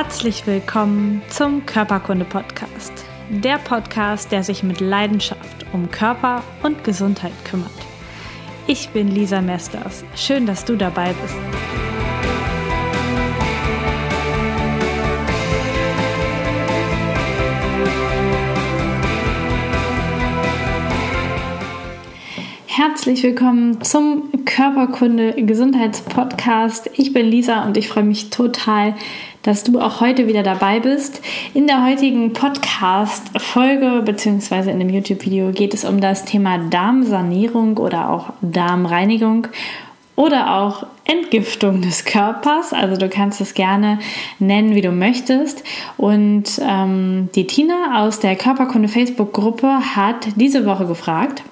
Herzlich willkommen zum Körperkunde Podcast. Der Podcast, der sich mit Leidenschaft um Körper und Gesundheit kümmert. Ich bin Lisa Mesters. Schön, dass du dabei bist. Herzlich willkommen zum Körperkunde Gesundheitspodcast. Ich bin Lisa und ich freue mich total, dass du auch heute wieder dabei bist. In der heutigen Podcast-Folge bzw. in dem YouTube-Video geht es um das Thema Darmsanierung oder auch Darmreinigung oder auch Entgiftung des Körpers. Also du kannst es gerne nennen, wie du möchtest. Und ähm, die Tina aus der Körperkunde Facebook-Gruppe hat diese Woche gefragt,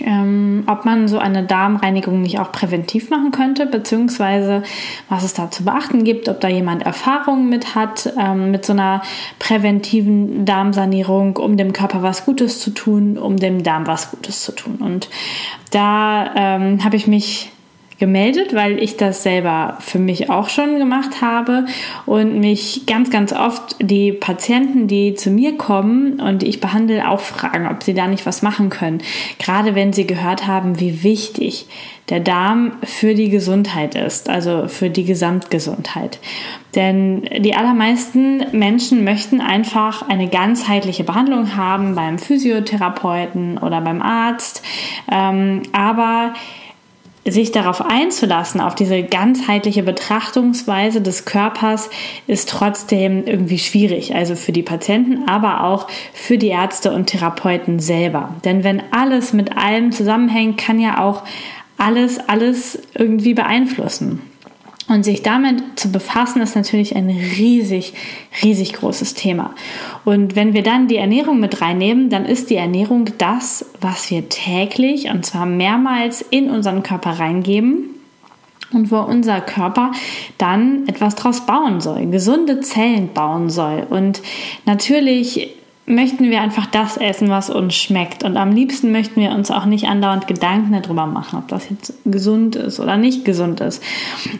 ähm, ob man so eine Darmreinigung nicht auch präventiv machen könnte, beziehungsweise was es da zu beachten gibt, ob da jemand Erfahrungen mit hat, ähm, mit so einer präventiven Darmsanierung, um dem Körper was Gutes zu tun, um dem Darm was Gutes zu tun. Und da ähm, habe ich mich gemeldet, weil ich das selber für mich auch schon gemacht habe und mich ganz, ganz oft die Patienten, die zu mir kommen und die ich behandle, auch fragen, ob sie da nicht was machen können. Gerade wenn sie gehört haben, wie wichtig der Darm für die Gesundheit ist, also für die Gesamtgesundheit. Denn die allermeisten Menschen möchten einfach eine ganzheitliche Behandlung haben beim Physiotherapeuten oder beim Arzt, ähm, aber sich darauf einzulassen, auf diese ganzheitliche Betrachtungsweise des Körpers, ist trotzdem irgendwie schwierig. Also für die Patienten, aber auch für die Ärzte und Therapeuten selber. Denn wenn alles mit allem zusammenhängt, kann ja auch alles, alles irgendwie beeinflussen. Und sich damit zu befassen, ist natürlich ein riesig, riesig großes Thema. Und wenn wir dann die Ernährung mit reinnehmen, dann ist die Ernährung das, was wir täglich und zwar mehrmals in unseren Körper reingeben und wo unser Körper dann etwas draus bauen soll, gesunde Zellen bauen soll. Und natürlich möchten wir einfach das essen, was uns schmeckt. Und am liebsten möchten wir uns auch nicht andauernd Gedanken darüber machen, ob das jetzt gesund ist oder nicht gesund ist.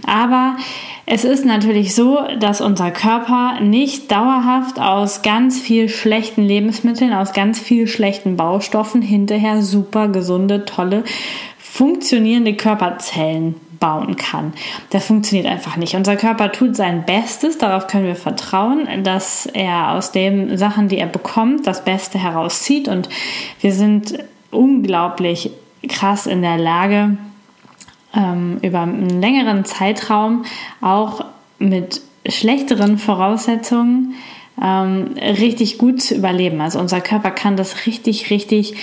Aber es ist natürlich so, dass unser Körper nicht dauerhaft aus ganz viel schlechten Lebensmitteln, aus ganz viel schlechten Baustoffen hinterher super gesunde, tolle, funktionierende Körperzellen bauen kann. Das funktioniert einfach nicht. Unser Körper tut sein Bestes, darauf können wir vertrauen, dass er aus den Sachen, die er bekommt, das Beste herauszieht und wir sind unglaublich krass in der Lage, ähm, über einen längeren Zeitraum auch mit schlechteren Voraussetzungen ähm, richtig gut zu überleben. Also unser Körper kann das richtig, richtig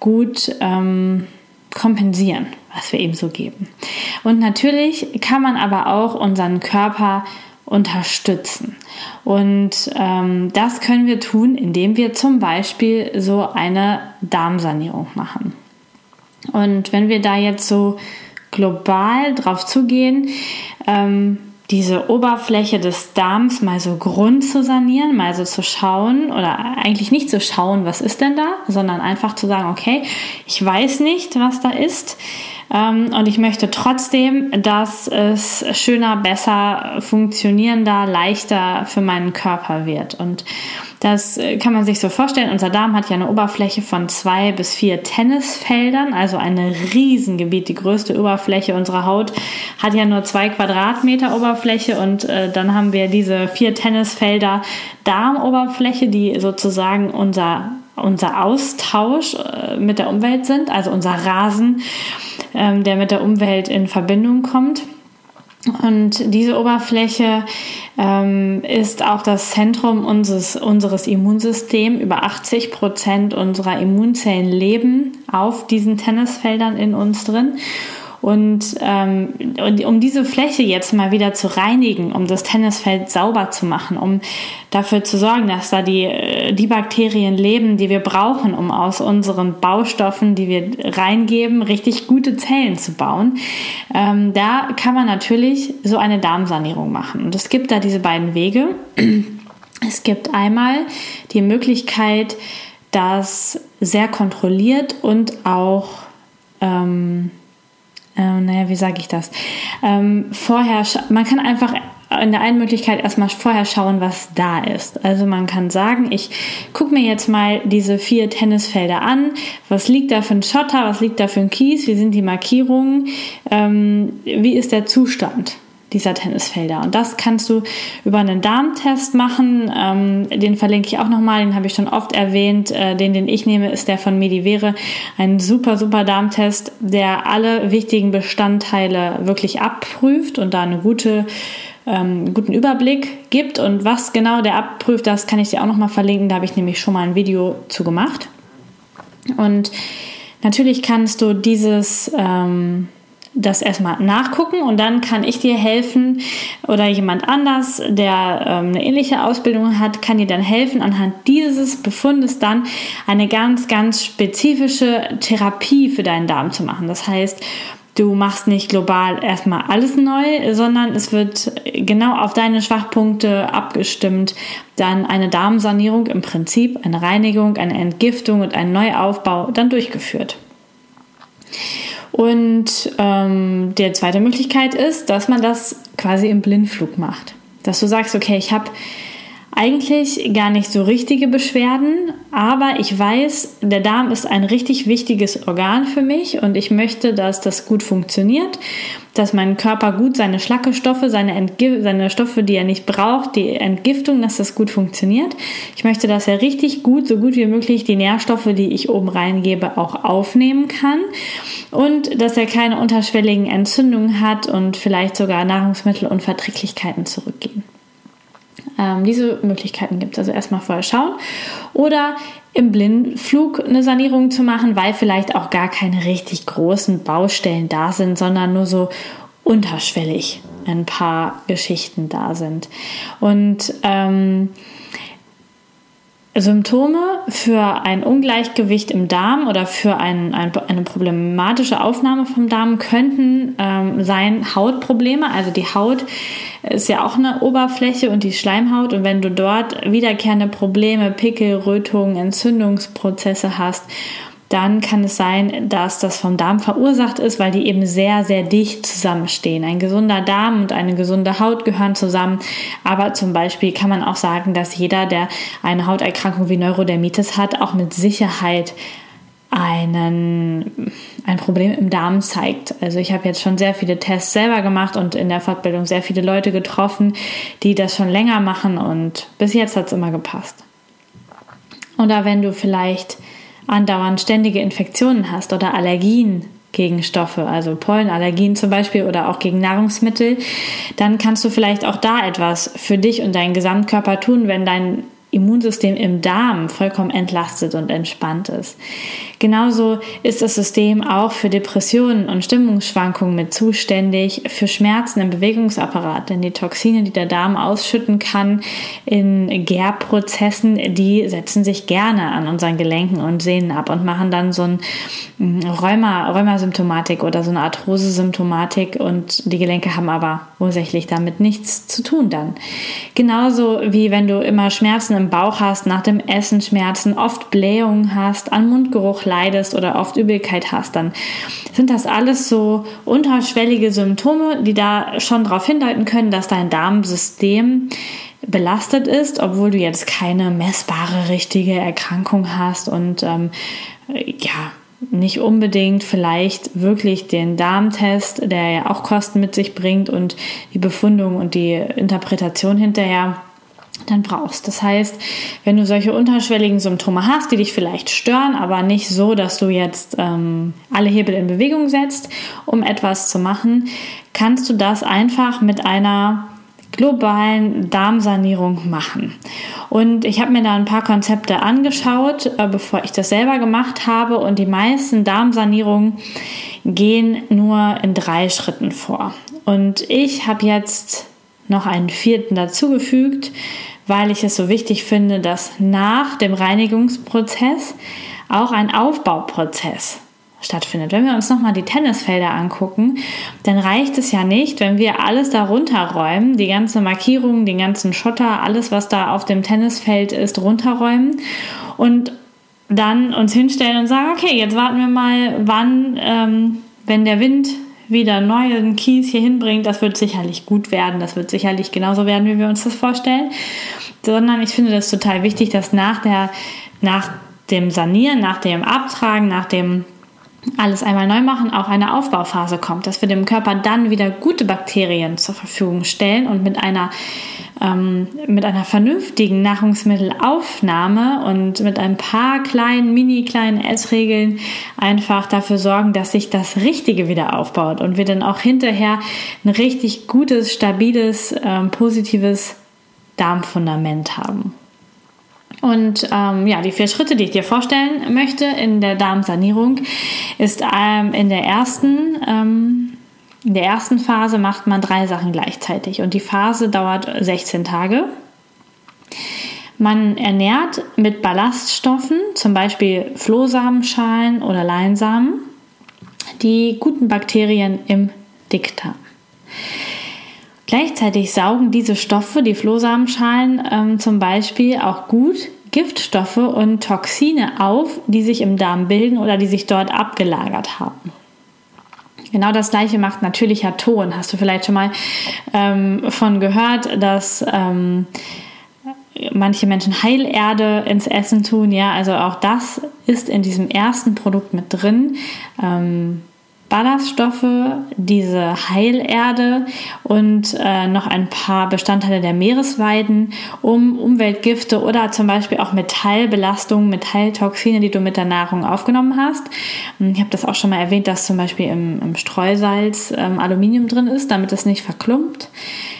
gut ähm, kompensieren, was wir ihm so geben. Und natürlich kann man aber auch unseren Körper unterstützen. Und ähm, das können wir tun, indem wir zum Beispiel so eine Darmsanierung machen. Und wenn wir da jetzt so global drauf zugehen, ähm, diese Oberfläche des Darms mal so grund zu sanieren, mal so zu schauen oder eigentlich nicht zu schauen, was ist denn da, sondern einfach zu sagen, okay, ich weiß nicht, was da ist und ich möchte trotzdem, dass es schöner, besser, funktionierender, leichter für meinen Körper wird. Und das äh, kann man sich so vorstellen. Unser Darm hat ja eine Oberfläche von zwei bis vier Tennisfeldern, also ein Riesengebiet. Die größte Oberfläche unserer Haut hat ja nur zwei Quadratmeter Oberfläche und äh, dann haben wir diese vier Tennisfelder Darmoberfläche, die sozusagen unser unser Austausch äh, mit der Umwelt sind, also unser Rasen, ähm, der mit der Umwelt in Verbindung kommt. Und diese Oberfläche ähm, ist auch das Zentrum unseres, unseres Immunsystems. Über 80 Prozent unserer Immunzellen leben auf diesen Tennisfeldern in uns drin. Und, ähm, und um diese Fläche jetzt mal wieder zu reinigen, um das Tennisfeld sauber zu machen, um dafür zu sorgen, dass da die, äh, die Bakterien leben, die wir brauchen, um aus unseren Baustoffen, die wir reingeben, richtig gute Zellen zu bauen, ähm, da kann man natürlich so eine Darmsanierung machen. Und es gibt da diese beiden Wege. Es gibt einmal die Möglichkeit, das sehr kontrolliert und auch ähm, äh, naja, wie sage ich das? Ähm, vorher, man kann einfach in der einen Möglichkeit erstmal vorher schauen, was da ist. Also man kann sagen, ich gucke mir jetzt mal diese vier Tennisfelder an. Was liegt da für ein Schotter? Was liegt da für ein Kies? Wie sind die Markierungen? Ähm, wie ist der Zustand? Dieser Tennisfelder. Und das kannst du über einen Darmtest machen. Ähm, den verlinke ich auch nochmal, den habe ich schon oft erwähnt. Äh, den, den ich nehme, ist der von Medivere. Ein super, super Darmtest, der alle wichtigen Bestandteile wirklich abprüft und da eine gute ähm, guten Überblick gibt. Und was genau der abprüft, das kann ich dir auch nochmal verlinken. Da habe ich nämlich schon mal ein Video zu gemacht. Und natürlich kannst du dieses ähm, das erstmal nachgucken und dann kann ich dir helfen oder jemand anders, der ähm, eine ähnliche Ausbildung hat, kann dir dann helfen, anhand dieses Befundes dann eine ganz, ganz spezifische Therapie für deinen Darm zu machen. Das heißt, du machst nicht global erstmal alles neu, sondern es wird genau auf deine Schwachpunkte abgestimmt, dann eine Darmsanierung im Prinzip, eine Reinigung, eine Entgiftung und ein Neuaufbau dann durchgeführt. Und ähm, die zweite Möglichkeit ist, dass man das quasi im Blindflug macht. Dass du sagst, okay, ich habe eigentlich gar nicht so richtige Beschwerden, aber ich weiß, der Darm ist ein richtig wichtiges Organ für mich und ich möchte, dass das gut funktioniert, dass mein Körper gut seine Schlackestoffe, seine, seine Stoffe, die er nicht braucht, die Entgiftung, dass das gut funktioniert. Ich möchte, dass er richtig gut, so gut wie möglich die Nährstoffe, die ich oben reingebe, auch aufnehmen kann und dass er keine unterschwelligen Entzündungen hat und vielleicht sogar Nahrungsmittelunverträglichkeiten zurückgehen. Ähm, diese Möglichkeiten gibt es. Also erstmal vorher schauen. Oder im Blindflug eine Sanierung zu machen, weil vielleicht auch gar keine richtig großen Baustellen da sind, sondern nur so unterschwellig ein paar Geschichten da sind. Und ähm, Symptome für ein Ungleichgewicht im Darm oder für ein, ein, eine problematische Aufnahme vom Darm könnten ähm, sein Hautprobleme. Also die Haut ist ja auch eine Oberfläche und die Schleimhaut. Und wenn du dort wiederkehrende Probleme, Pickel, Rötungen, Entzündungsprozesse hast dann kann es sein, dass das vom Darm verursacht ist, weil die eben sehr, sehr dicht zusammenstehen. Ein gesunder Darm und eine gesunde Haut gehören zusammen. Aber zum Beispiel kann man auch sagen, dass jeder, der eine Hauterkrankung wie Neurodermitis hat, auch mit Sicherheit einen, ein Problem im Darm zeigt. Also ich habe jetzt schon sehr viele Tests selber gemacht und in der Fortbildung sehr viele Leute getroffen, die das schon länger machen und bis jetzt hat es immer gepasst. Oder wenn du vielleicht andauernd ständige Infektionen hast oder Allergien gegen Stoffe, also Pollenallergien zum Beispiel oder auch gegen Nahrungsmittel, dann kannst du vielleicht auch da etwas für dich und deinen Gesamtkörper tun, wenn dein Immunsystem im Darm vollkommen entlastet und entspannt ist. Genauso ist das System auch für Depressionen und Stimmungsschwankungen mit zuständig, für Schmerzen im Bewegungsapparat, denn die Toxine, die der Darm ausschütten kann in Gärprozessen, die setzen sich gerne an unseren Gelenken und Sehnen ab und machen dann so ein mm, Rheuma, Rheumasymptomatik oder so eine Arthrose-Symptomatik und die Gelenke haben aber ursächlich damit nichts zu tun dann. Genauso wie wenn du immer Schmerzen im Bauch hast, nach dem Essen Schmerzen, oft Blähungen hast, an Mundgeruch leidest oder oft Übelkeit hast, dann sind das alles so unterschwellige Symptome, die da schon darauf hindeuten können, dass dein Darmsystem belastet ist, obwohl du jetzt keine messbare richtige Erkrankung hast und ähm, ja, nicht unbedingt vielleicht wirklich den Darmtest, der ja auch Kosten mit sich bringt und die Befundung und die Interpretation hinterher dann brauchst. Das heißt, wenn du solche unterschwelligen Symptome hast, die dich vielleicht stören, aber nicht so, dass du jetzt ähm, alle Hebel in Bewegung setzt, um etwas zu machen, kannst du das einfach mit einer globalen Darmsanierung machen. Und ich habe mir da ein paar Konzepte angeschaut, äh, bevor ich das selber gemacht habe. Und die meisten Darmsanierungen gehen nur in drei Schritten vor. Und ich habe jetzt noch einen vierten dazugefügt, weil ich es so wichtig finde, dass nach dem Reinigungsprozess auch ein Aufbauprozess stattfindet. Wenn wir uns nochmal die Tennisfelder angucken, dann reicht es ja nicht, wenn wir alles darunter räumen, die ganze Markierung, den ganzen Schotter, alles, was da auf dem Tennisfeld ist, runterräumen und dann uns hinstellen und sagen, okay, jetzt warten wir mal, wann, ähm, wenn der Wind wieder neuen Kies hier hinbringt, das wird sicherlich gut werden, das wird sicherlich genauso werden, wie wir uns das vorstellen, sondern ich finde das total wichtig, dass nach, der, nach dem Sanieren, nach dem Abtragen, nach dem alles einmal neu machen, auch eine Aufbauphase kommt, dass wir dem Körper dann wieder gute Bakterien zur Verfügung stellen und mit einer ähm, mit einer vernünftigen Nahrungsmittelaufnahme und mit ein paar kleinen, mini kleinen Essregeln einfach dafür sorgen, dass sich das Richtige wieder aufbaut und wir dann auch hinterher ein richtig gutes, stabiles, ähm, positives Darmfundament haben. Und ähm, ja, die vier Schritte, die ich dir vorstellen möchte in der Darmsanierung, ist ähm, in der ersten ähm, in der ersten Phase macht man drei Sachen gleichzeitig und die Phase dauert 16 Tage. Man ernährt mit Ballaststoffen, zum Beispiel Flohsamenschalen oder Leinsamen, die guten Bakterien im Dickdarm. Gleichzeitig saugen diese Stoffe, die Flohsamenschalen ähm, zum Beispiel, auch gut Giftstoffe und Toxine auf, die sich im Darm bilden oder die sich dort abgelagert haben. Genau das gleiche macht natürlicher Ton. Hast du vielleicht schon mal ähm, von gehört, dass ähm, manche Menschen Heilerde ins Essen tun? Ja, also auch das ist in diesem ersten Produkt mit drin. Ähm, Ballaststoffe, diese Heilerde und äh, noch ein paar Bestandteile der Meeresweiden, um Umweltgifte oder zum Beispiel auch Metallbelastungen, Metalltoxine, die du mit der Nahrung aufgenommen hast. Ich habe das auch schon mal erwähnt, dass zum Beispiel im, im Streusalz ähm, Aluminium drin ist, damit es nicht verklumpt,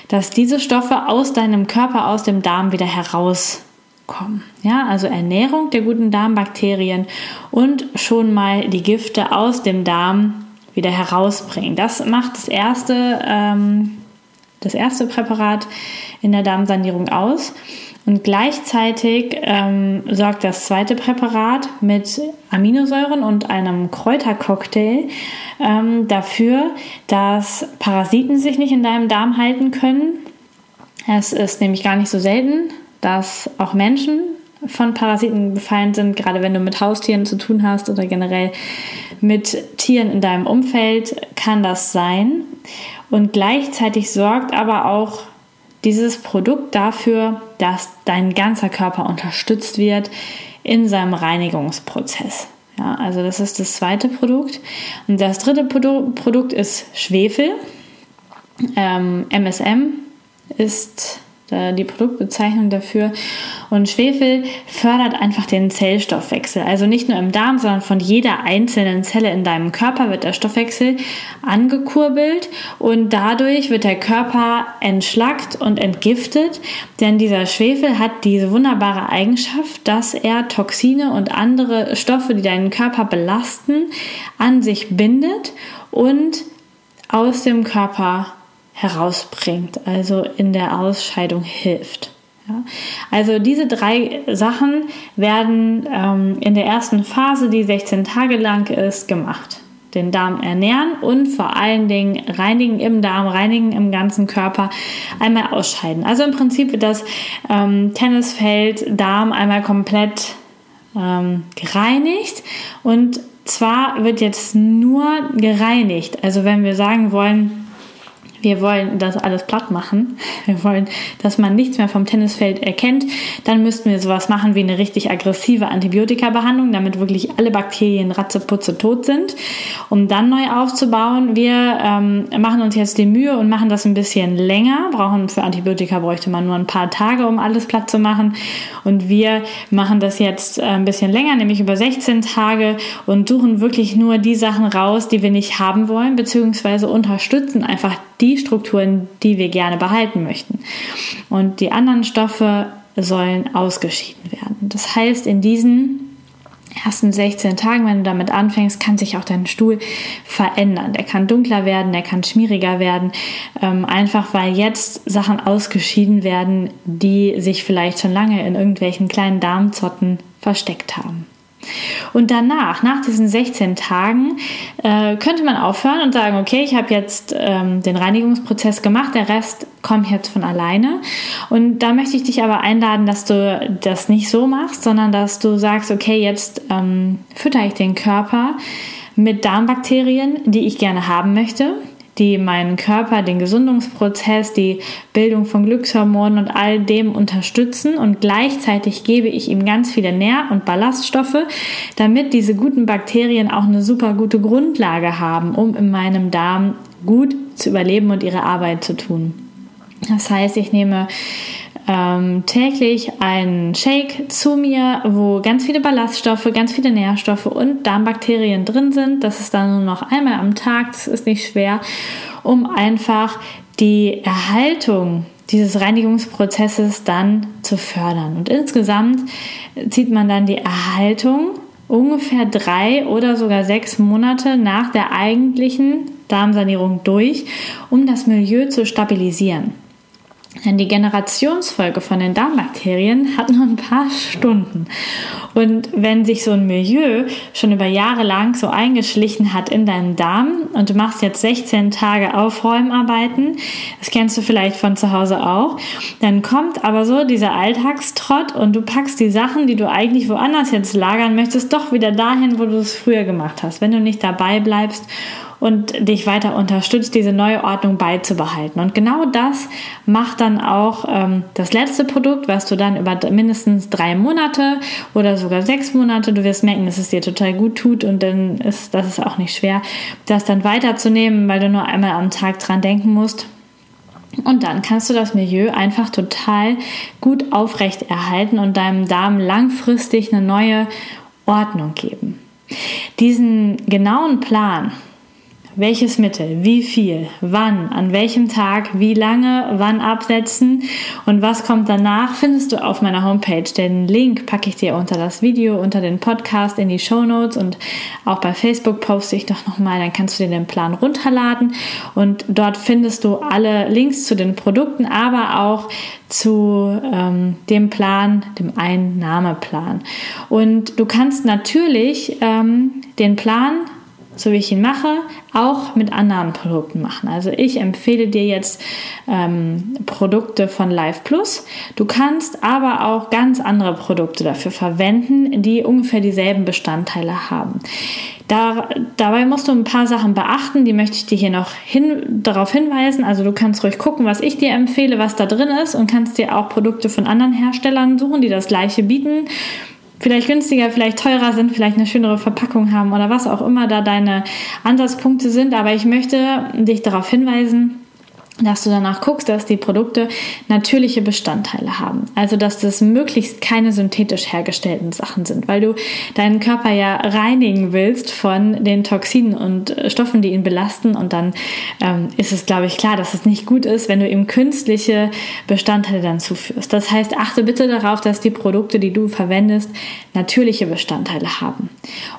dass diese Stoffe aus deinem Körper, aus dem Darm wieder herauskommen. Ja, also Ernährung der guten Darmbakterien und schon mal die Gifte aus dem Darm wieder herausbringen. Das macht das erste, ähm, das erste Präparat in der Darmsanierung aus. Und gleichzeitig ähm, sorgt das zweite Präparat mit Aminosäuren und einem Kräutercocktail ähm, dafür, dass Parasiten sich nicht in deinem Darm halten können. Es ist nämlich gar nicht so selten, dass auch Menschen von Parasiten befallen sind, gerade wenn du mit Haustieren zu tun hast oder generell mit Tieren in deinem Umfeld, kann das sein. Und gleichzeitig sorgt aber auch dieses Produkt dafür, dass dein ganzer Körper unterstützt wird in seinem Reinigungsprozess. Ja, also das ist das zweite Produkt. Und das dritte Produ Produkt ist Schwefel. Ähm, MSM ist die Produktbezeichnung dafür. Und Schwefel fördert einfach den Zellstoffwechsel. Also nicht nur im Darm, sondern von jeder einzelnen Zelle in deinem Körper wird der Stoffwechsel angekurbelt und dadurch wird der Körper entschlackt und entgiftet. Denn dieser Schwefel hat diese wunderbare Eigenschaft, dass er Toxine und andere Stoffe, die deinen Körper belasten, an sich bindet und aus dem Körper herausbringt, also in der Ausscheidung hilft. Ja. Also diese drei Sachen werden ähm, in der ersten Phase, die 16 Tage lang ist, gemacht. Den Darm ernähren und vor allen Dingen reinigen im Darm, reinigen im ganzen Körper, einmal ausscheiden. Also im Prinzip wird das ähm, Tennisfeld Darm einmal komplett ähm, gereinigt und zwar wird jetzt nur gereinigt. Also wenn wir sagen wollen, wir wollen das alles platt machen, wir wollen, dass man nichts mehr vom Tennisfeld erkennt, dann müssten wir sowas machen wie eine richtig aggressive Antibiotika-Behandlung, damit wirklich alle Bakterien ratzeputze tot sind, um dann neu aufzubauen. Wir ähm, machen uns jetzt die Mühe und machen das ein bisschen länger. Brauchen für Antibiotika bräuchte man nur ein paar Tage, um alles platt zu machen. Und wir machen das jetzt äh, ein bisschen länger, nämlich über 16 Tage und suchen wirklich nur die Sachen raus, die wir nicht haben wollen, beziehungsweise unterstützen einfach die Strukturen, die wir gerne behalten möchten. Und die anderen Stoffe sollen ausgeschieden werden. Das heißt, in diesen ersten 16 Tagen, wenn du damit anfängst, kann sich auch dein Stuhl verändern. Der kann dunkler werden, der kann schmieriger werden, ähm, einfach weil jetzt Sachen ausgeschieden werden, die sich vielleicht schon lange in irgendwelchen kleinen Darmzotten versteckt haben. Und danach, nach diesen 16 Tagen, äh, könnte man aufhören und sagen, okay, ich habe jetzt ähm, den Reinigungsprozess gemacht, der Rest kommt jetzt von alleine. Und da möchte ich dich aber einladen, dass du das nicht so machst, sondern dass du sagst, okay, jetzt ähm, fütter ich den Körper mit Darmbakterien, die ich gerne haben möchte, die meinen Körper, den Gesundungsprozess, die Bildung von Glückshormonen und all dem unterstützen und gleichzeitig gebe ich ihm ganz viele Nähr- und Ballaststoffe, damit diese guten Bakterien auch eine super gute Grundlage haben, um in meinem Darm gut zu überleben und ihre Arbeit zu tun. Das heißt, ich nehme ähm, täglich einen Shake zu mir, wo ganz viele Ballaststoffe, ganz viele Nährstoffe und Darmbakterien drin sind. Das ist dann nur noch einmal am Tag, das ist nicht schwer, um einfach die Erhaltung dieses Reinigungsprozesses dann zu fördern. Und insgesamt zieht man dann die Erhaltung ungefähr drei oder sogar sechs Monate nach der eigentlichen Darmsanierung durch, um das Milieu zu stabilisieren. Denn die Generationsfolge von den Darmbakterien hat nur ein paar Stunden. Und wenn sich so ein Milieu schon über Jahre lang so eingeschlichen hat in deinem Darm und du machst jetzt 16 Tage Aufräumarbeiten, das kennst du vielleicht von zu Hause auch, dann kommt aber so dieser Alltagstrott und du packst die Sachen, die du eigentlich woanders jetzt lagern möchtest, doch wieder dahin, wo du es früher gemacht hast. Wenn du nicht dabei bleibst und dich weiter unterstützt, diese neue Ordnung beizubehalten. Und genau das macht dann auch ähm, das letzte Produkt, was du dann über mindestens drei Monate oder sogar sechs Monate, du wirst merken, dass es dir total gut tut und dann ist das ist auch nicht schwer, das dann weiterzunehmen, weil du nur einmal am Tag dran denken musst. Und dann kannst du das Milieu einfach total gut aufrechterhalten und deinem Darm langfristig eine neue Ordnung geben. Diesen genauen Plan, welches Mittel, wie viel, wann, an welchem Tag, wie lange, wann absetzen? Und was kommt danach, findest du auf meiner Homepage. Den Link packe ich dir unter das Video, unter den Podcast in die Show Notes. Und auch bei Facebook poste ich doch nochmal, dann kannst du dir den Plan runterladen. Und dort findest du alle Links zu den Produkten, aber auch zu ähm, dem Plan, dem Einnahmeplan. Und du kannst natürlich ähm, den Plan so wie ich ihn mache, auch mit anderen Produkten machen. Also ich empfehle dir jetzt ähm, Produkte von Live Plus. Du kannst aber auch ganz andere Produkte dafür verwenden, die ungefähr dieselben Bestandteile haben. Da, dabei musst du ein paar Sachen beachten, die möchte ich dir hier noch hin, darauf hinweisen. Also du kannst ruhig gucken, was ich dir empfehle, was da drin ist und kannst dir auch Produkte von anderen Herstellern suchen, die das gleiche bieten vielleicht günstiger, vielleicht teurer sind, vielleicht eine schönere Verpackung haben oder was auch immer da deine Ansatzpunkte sind. Aber ich möchte dich darauf hinweisen, dass du danach guckst, dass die Produkte natürliche Bestandteile haben. Also, dass das möglichst keine synthetisch hergestellten Sachen sind, weil du deinen Körper ja reinigen willst von den Toxinen und äh, Stoffen, die ihn belasten. Und dann ähm, ist es, glaube ich, klar, dass es nicht gut ist, wenn du ihm künstliche Bestandteile dann zuführst. Das heißt, achte bitte darauf, dass die Produkte, die du verwendest, natürliche Bestandteile haben.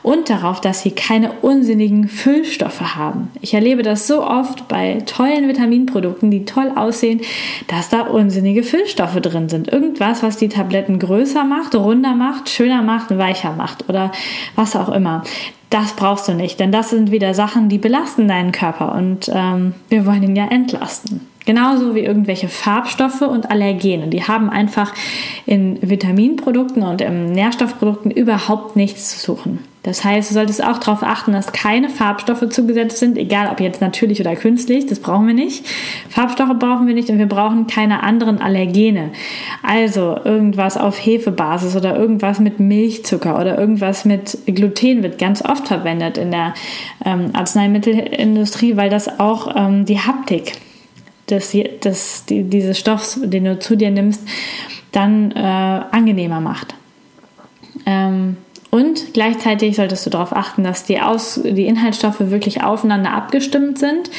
Und darauf, dass sie keine unsinnigen Füllstoffe haben. Ich erlebe das so oft bei tollen Vitaminprodukten Produkten, die toll aussehen, dass da unsinnige Füllstoffe drin sind. Irgendwas, was die Tabletten größer macht, runder macht, schöner macht, weicher macht oder was auch immer. Das brauchst du nicht, denn das sind wieder Sachen, die belasten deinen Körper und ähm, wir wollen ihn ja entlasten. Genauso wie irgendwelche Farbstoffe und Allergene. Die haben einfach in Vitaminprodukten und in Nährstoffprodukten überhaupt nichts zu suchen. Das heißt, du solltest auch darauf achten, dass keine Farbstoffe zugesetzt sind, egal ob jetzt natürlich oder künstlich, das brauchen wir nicht. Farbstoffe brauchen wir nicht und wir brauchen keine anderen Allergene. Also irgendwas auf Hefebasis oder irgendwas mit Milchzucker oder irgendwas mit Gluten wird ganz oft verwendet in der ähm, Arzneimittelindustrie, weil das auch ähm, die Haptik des, des, die, dieses Stoffs, den du zu dir nimmst, dann äh, angenehmer macht. Ähm, und gleichzeitig solltest du darauf achten, dass die, Aus die Inhaltsstoffe wirklich aufeinander abgestimmt sind.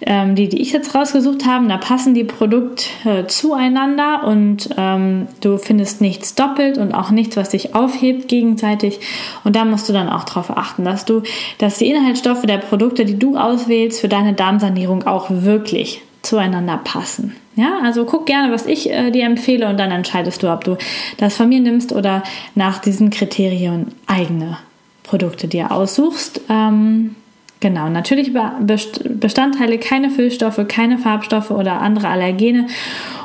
Ähm, die, die ich jetzt rausgesucht habe, da passen die Produkte äh, zueinander und ähm, du findest nichts doppelt und auch nichts, was sich aufhebt gegenseitig. Und da musst du dann auch darauf achten, dass du, dass die Inhaltsstoffe der Produkte, die du auswählst, für deine Darmsanierung auch wirklich zueinander passen. Ja, also guck gerne, was ich äh, dir empfehle und dann entscheidest du, ob du das von mir nimmst oder nach diesen Kriterien eigene Produkte dir aussuchst. Ähm, genau, natürlich Bestandteile, keine Füllstoffe, keine Farbstoffe oder andere Allergene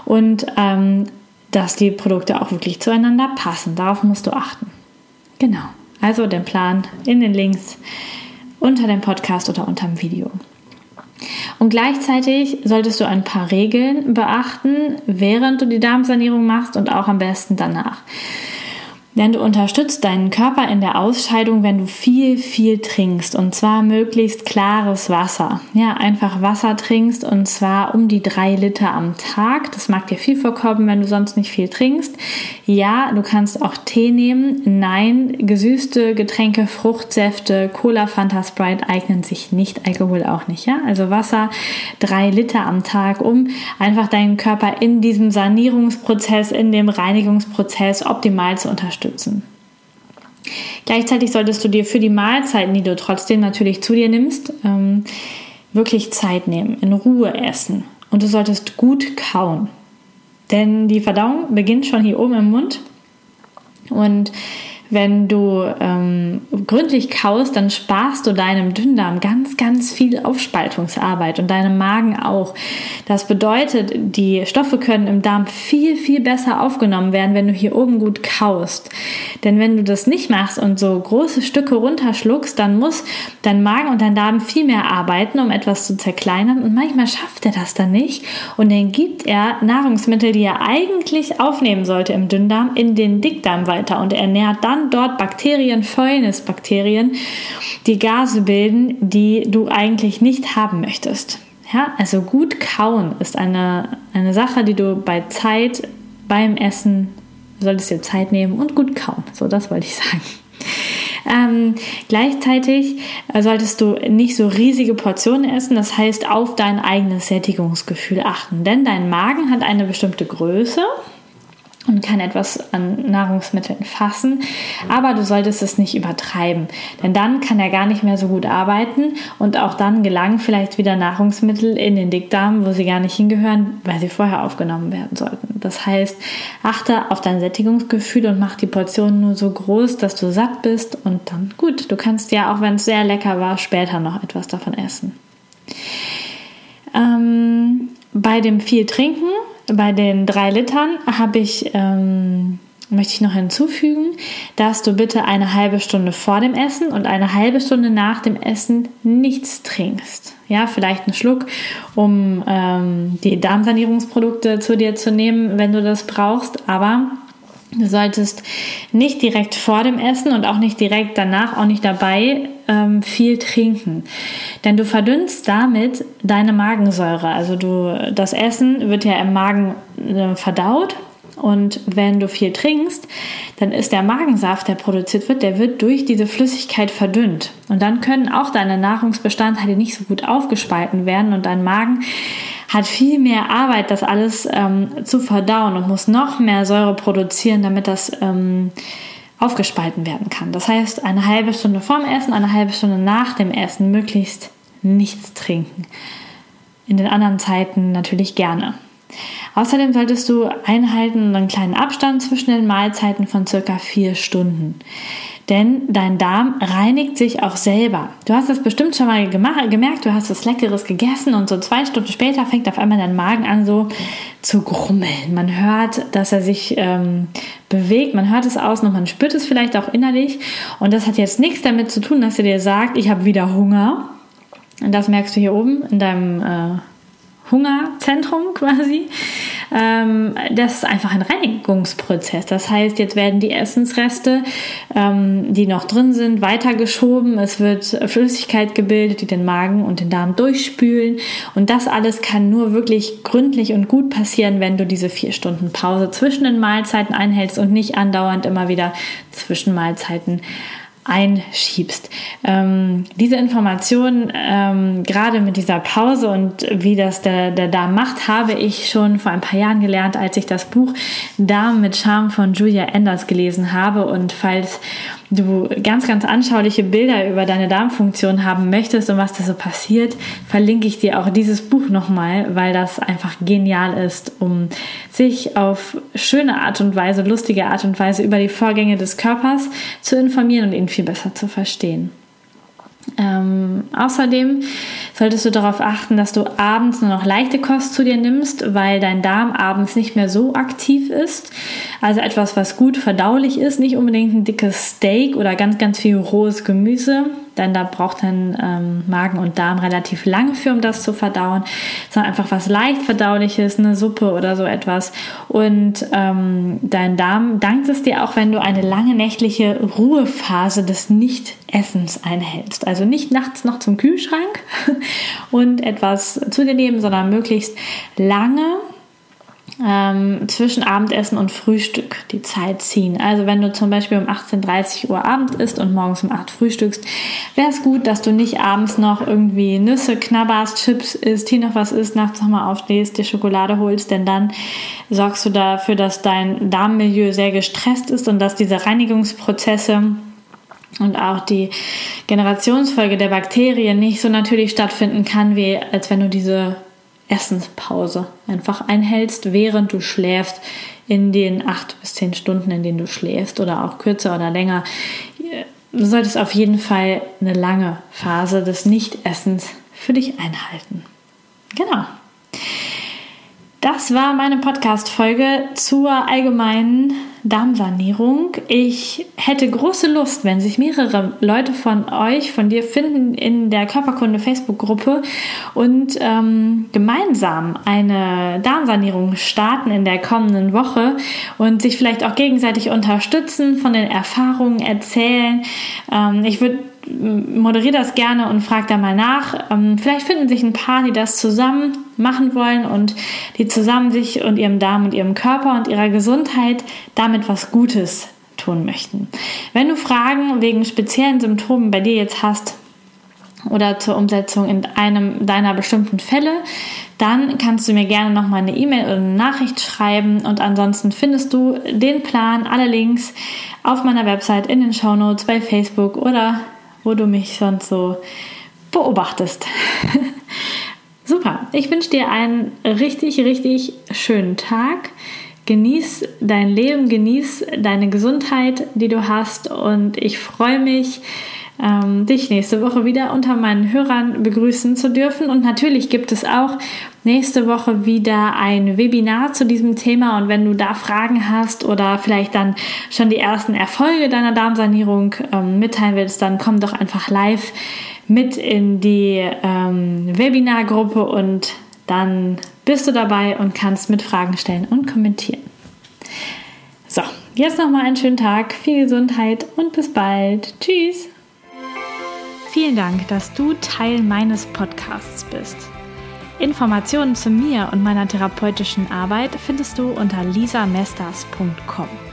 und ähm, dass die Produkte auch wirklich zueinander passen. Darauf musst du achten. Genau, also den Plan in den Links unter dem Podcast oder unter dem Video. Und gleichzeitig solltest du ein paar Regeln beachten, während du die Darmsanierung machst und auch am besten danach. Denn du unterstützt deinen Körper in der Ausscheidung, wenn du viel, viel trinkst. Und zwar möglichst klares Wasser. Ja, einfach Wasser trinkst und zwar um die drei Liter am Tag. Das mag dir viel vorkommen, wenn du sonst nicht viel trinkst. Ja, du kannst auch Tee nehmen. Nein, gesüßte Getränke, Fruchtsäfte, Cola, Fanta, Sprite eignen sich nicht. Alkohol auch nicht. Ja, also Wasser drei Liter am Tag, um einfach deinen Körper in diesem Sanierungsprozess, in dem Reinigungsprozess optimal zu unterstützen unterstützen. Gleichzeitig solltest du dir für die Mahlzeiten, die du trotzdem natürlich zu dir nimmst, ähm, wirklich Zeit nehmen, in Ruhe essen. Und du solltest gut kauen. Denn die Verdauung beginnt schon hier oben im Mund. Und wenn du ähm, gründlich kaust, dann sparst du deinem Dünndarm ganz, ganz viel Aufspaltungsarbeit und deinem Magen auch. Das bedeutet, die Stoffe können im Darm viel, viel besser aufgenommen werden, wenn du hier oben gut kaust. Denn wenn du das nicht machst und so große Stücke runterschluckst, dann muss dein Magen und dein Darm viel mehr arbeiten, um etwas zu zerkleinern. Und manchmal schafft er das dann nicht. Und dann gibt er Nahrungsmittel, die er eigentlich aufnehmen sollte im Dünndarm, in den Dickdarm weiter. Und er ernährt dann dort Bakterien, Fäulnisbakterien, die Gase bilden, die du eigentlich nicht haben möchtest. Ja, also gut kauen ist eine, eine Sache, die du bei Zeit beim Essen solltest dir Zeit nehmen und gut kauen. So, das wollte ich sagen. Ähm, gleichzeitig solltest du nicht so riesige Portionen essen, das heißt auf dein eigenes Sättigungsgefühl achten, denn dein Magen hat eine bestimmte Größe und kann etwas an Nahrungsmitteln fassen, aber du solltest es nicht übertreiben, denn dann kann er gar nicht mehr so gut arbeiten und auch dann gelangen vielleicht wieder Nahrungsmittel in den Dickdarm, wo sie gar nicht hingehören, weil sie vorher aufgenommen werden sollten. Das heißt, achte auf dein Sättigungsgefühl und mach die Portion nur so groß, dass du satt bist und dann gut, du kannst ja auch wenn es sehr lecker war, später noch etwas davon essen. Ähm, bei dem viel Trinken bei den drei Litern habe ich, ähm, möchte ich noch hinzufügen, dass du bitte eine halbe Stunde vor dem Essen und eine halbe Stunde nach dem Essen nichts trinkst. Ja, vielleicht einen Schluck, um ähm, die Darmsanierungsprodukte zu dir zu nehmen, wenn du das brauchst, aber Du solltest nicht direkt vor dem Essen und auch nicht direkt danach, auch nicht dabei ähm, viel trinken. Denn du verdünnst damit deine Magensäure. Also du, das Essen wird ja im Magen äh, verdaut und wenn du viel trinkst, dann ist der Magensaft, der produziert wird, der wird durch diese Flüssigkeit verdünnt. Und dann können auch deine Nahrungsbestandteile nicht so gut aufgespalten werden und dein Magen hat viel mehr Arbeit, das alles ähm, zu verdauen und muss noch mehr Säure produzieren, damit das ähm, aufgespalten werden kann. Das heißt, eine halbe Stunde vorm Essen, eine halbe Stunde nach dem Essen möglichst nichts trinken. In den anderen Zeiten natürlich gerne. Außerdem solltest du einhalten einen kleinen Abstand zwischen den Mahlzeiten von circa vier Stunden denn dein Darm reinigt sich auch selber. Du hast das bestimmt schon mal gemerkt, du hast was Leckeres gegessen und so zwei Stunden später fängt auf einmal dein Magen an so zu grummeln. Man hört, dass er sich ähm, bewegt, man hört es außen und man spürt es vielleicht auch innerlich und das hat jetzt nichts damit zu tun, dass er dir sagt, ich habe wieder Hunger. Und das merkst du hier oben in deinem äh, Hungerzentrum quasi. Ähm, das ist einfach ein Reinigungsprozess. Das heißt, jetzt werden die Essensreste, ähm, die noch drin sind, weitergeschoben. Es wird Flüssigkeit gebildet, die den Magen und den Darm durchspülen. Und das alles kann nur wirklich gründlich und gut passieren, wenn du diese vier Stunden Pause zwischen den Mahlzeiten einhältst und nicht andauernd immer wieder zwischen Mahlzeiten einschiebst. Ähm, diese Information, ähm, gerade mit dieser Pause und wie das der, der Darm macht, habe ich schon vor ein paar Jahren gelernt, als ich das Buch Darm mit Charme von Julia Enders gelesen habe. Und falls du ganz, ganz anschauliche Bilder über deine Darmfunktion haben möchtest und was da so passiert, verlinke ich dir auch dieses Buch nochmal, weil das einfach genial ist, um sich auf schöne Art und Weise, lustige Art und Weise über die Vorgänge des Körpers zu informieren und ihn viel besser zu verstehen. Ähm, außerdem solltest du darauf achten, dass du abends nur noch leichte Kost zu dir nimmst, weil dein Darm abends nicht mehr so aktiv ist. Also etwas, was gut verdaulich ist, nicht unbedingt ein dickes Steak oder ganz, ganz viel rohes Gemüse. denn da braucht dein ähm, Magen und Darm relativ lange für, um das zu verdauen, sondern einfach was leicht verdauliches, eine Suppe oder so etwas. Und ähm, dein Darm dankt es dir auch, wenn du eine lange nächtliche Ruhephase des Nicht-Essens einhältst. Also nicht nachts noch zum Kühlschrank und etwas zu dir nehmen, sondern möglichst lange ähm, zwischen Abendessen und Frühstück die Zeit ziehen. Also wenn du zum Beispiel um 18.30 Uhr Abend isst und morgens um 8 frühstückst, wäre es gut, dass du nicht abends noch irgendwie Nüsse knabberst, Chips isst, hier noch was isst, nachts nochmal aufstehst, dir Schokolade holst, denn dann sorgst du dafür, dass dein Darmmilieu sehr gestresst ist und dass diese Reinigungsprozesse und auch die Generationsfolge der Bakterien nicht so natürlich stattfinden kann, wie als wenn du diese Essenspause einfach einhältst, während du schläfst, in den acht bis zehn Stunden, in denen du schläfst oder auch kürzer oder länger. Du solltest auf jeden Fall eine lange Phase des Nichtessens für dich einhalten. Genau. Das war meine Podcast-Folge zur allgemeinen Darmsanierung. Ich hätte große Lust, wenn sich mehrere Leute von euch, von dir finden in der Körperkunde Facebook-Gruppe und ähm, gemeinsam eine Darmsanierung starten in der kommenden Woche und sich vielleicht auch gegenseitig unterstützen, von den Erfahrungen erzählen. Ähm, ich würde moderiere das gerne und frage da mal nach. Ähm, vielleicht finden sich ein paar, die das zusammen machen wollen und die zusammen sich und ihrem Darm und ihrem Körper und ihrer Gesundheit damit was Gutes tun möchten. Wenn du Fragen wegen speziellen Symptomen bei dir jetzt hast, oder zur Umsetzung in einem deiner bestimmten Fälle, dann kannst du mir gerne noch mal eine E-Mail oder eine Nachricht schreiben und ansonsten findest du den Plan, alle Links auf meiner Website, in den Show Notes, bei Facebook oder wo du mich sonst so beobachtest. Super, ich wünsche dir einen richtig, richtig schönen Tag. Genieß dein Leben, genieß deine Gesundheit, die du hast und ich freue mich, ähm, dich nächste Woche wieder unter meinen Hörern begrüßen zu dürfen. Und natürlich gibt es auch nächste Woche wieder ein Webinar zu diesem Thema. Und wenn du da Fragen hast oder vielleicht dann schon die ersten Erfolge deiner Darmsanierung ähm, mitteilen willst, dann komm doch einfach live mit in die ähm, Webinargruppe und dann bist du dabei und kannst mit Fragen stellen und kommentieren. So, jetzt nochmal einen schönen Tag, viel Gesundheit und bis bald. Tschüss! Vielen Dank, dass du Teil meines Podcasts bist. Informationen zu mir und meiner therapeutischen Arbeit findest du unter lisamesters.com.